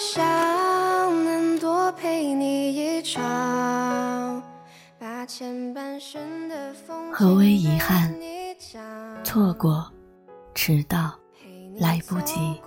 想能多陪你一场，把前半生的风何为遗憾？错过，迟到，来不及，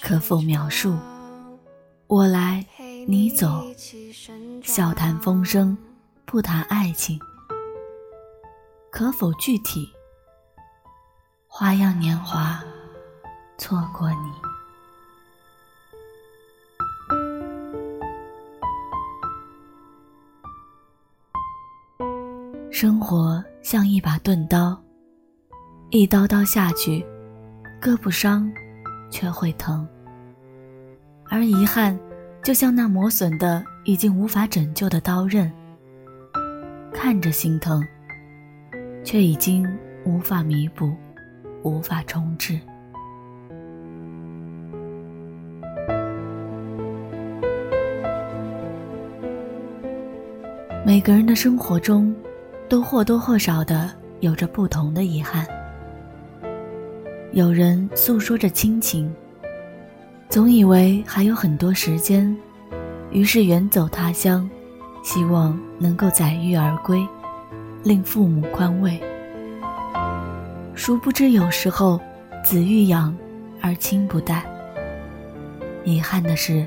可否描述？我来，你走，笑谈风声，不谈爱情，可否具体？花样年华，错过你。生活像一把钝刀，一刀刀下去，割不伤，却会疼。而遗憾，就像那磨损的、已经无法拯救的刀刃，看着心疼，却已经无法弥补。无法重置。每个人的生活中，都或多或少的有着不同的遗憾。有人诉说着亲情，总以为还有很多时间，于是远走他乡，希望能够载誉而归，令父母宽慰。殊不知，有时候子欲养而亲不待。遗憾的是，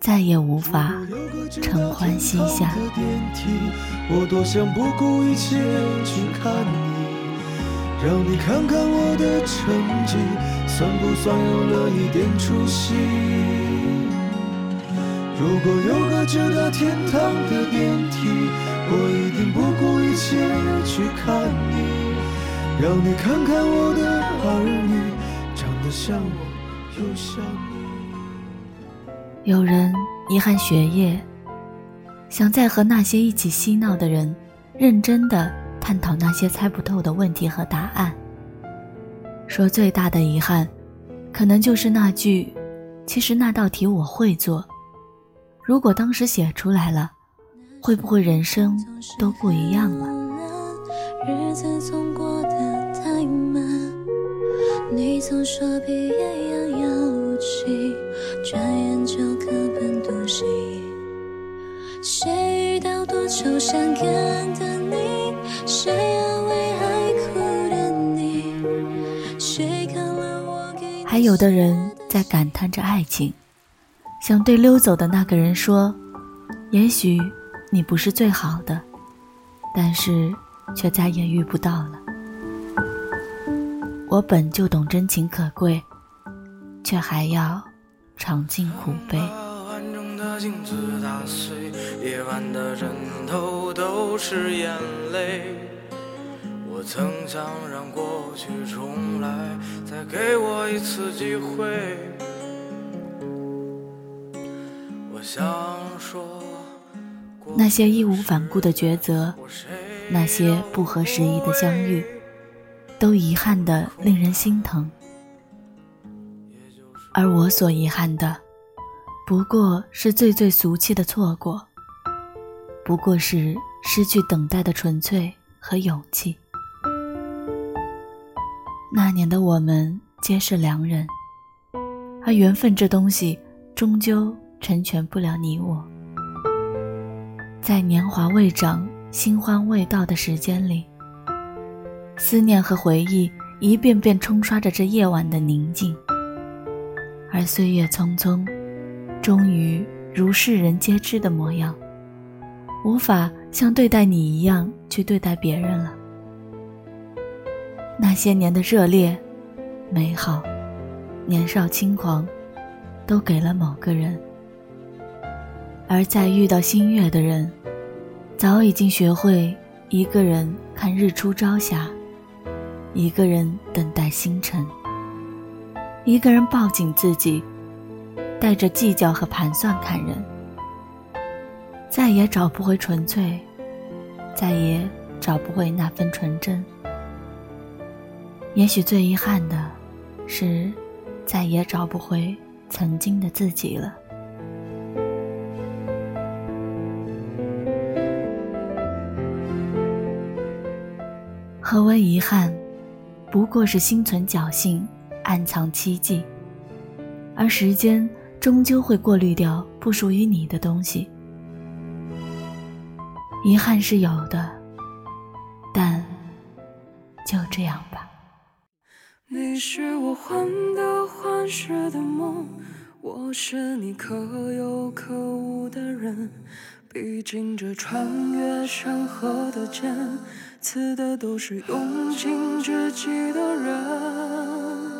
再也无法承欢膝下。我多想不顾一切去看你，让你看看我的成绩，算不算有了一点出息？如果有个直达天堂的电梯，我一定不顾一切去看你。让你看看我的儿女，长得像我又像你。有人遗憾学业，想再和那些一起嬉闹的人，认真的探讨那些猜不透的问题和答案。说最大的遗憾，可能就是那句：“其实那道题我会做。”如果当时写出来了，会不会人生都不一样了？日子总过得太慢，你总说毕业多愁善感的你？谁安慰爱哭的你？谁看了我给还有的人在感叹着爱情，想对溜走的那个人说：也许你不是最好的，但是。却再也遇不到了。我本就懂真情可贵，却还要尝尽苦悲。镜子打碎夜晚的枕头都是眼泪。我曾想让过去重来，再给我一次机会。我想说，那些义无反顾的抉择。那些不合时宜的相遇，都遗憾的令人心疼。而我所遗憾的，不过是最最俗气的错过，不过是失去等待的纯粹和勇气。那年的我们皆是良人，而缘分这东西，终究成全不了你我。在年华未长。新欢未到的时间里，思念和回忆一遍遍冲刷着这夜晚的宁静。而岁月匆匆，终于如世人皆知的模样，无法像对待你一样去对待别人了。那些年的热烈、美好、年少轻狂，都给了某个人，而在遇到新月的人。早已经学会一个人看日出朝霞，一个人等待星辰，一个人抱紧自己，带着计较和盘算看人，再也找不回纯粹，再也找不回那份纯真。也许最遗憾的，是再也找不回曾经的自己了。何为遗憾？不过是心存侥幸，暗藏期冀。而时间终究会过滤掉不属于你的东西。遗憾是有的，但就这样吧。你是我患得患失的梦，我是你可有可无的人。毕竟这穿越山河的剑，刺的都是用尽知己的人。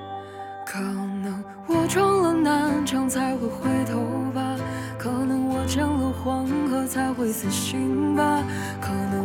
可能我撞了南墙才会回头吧，可能我见了黄河才会死心吧，可能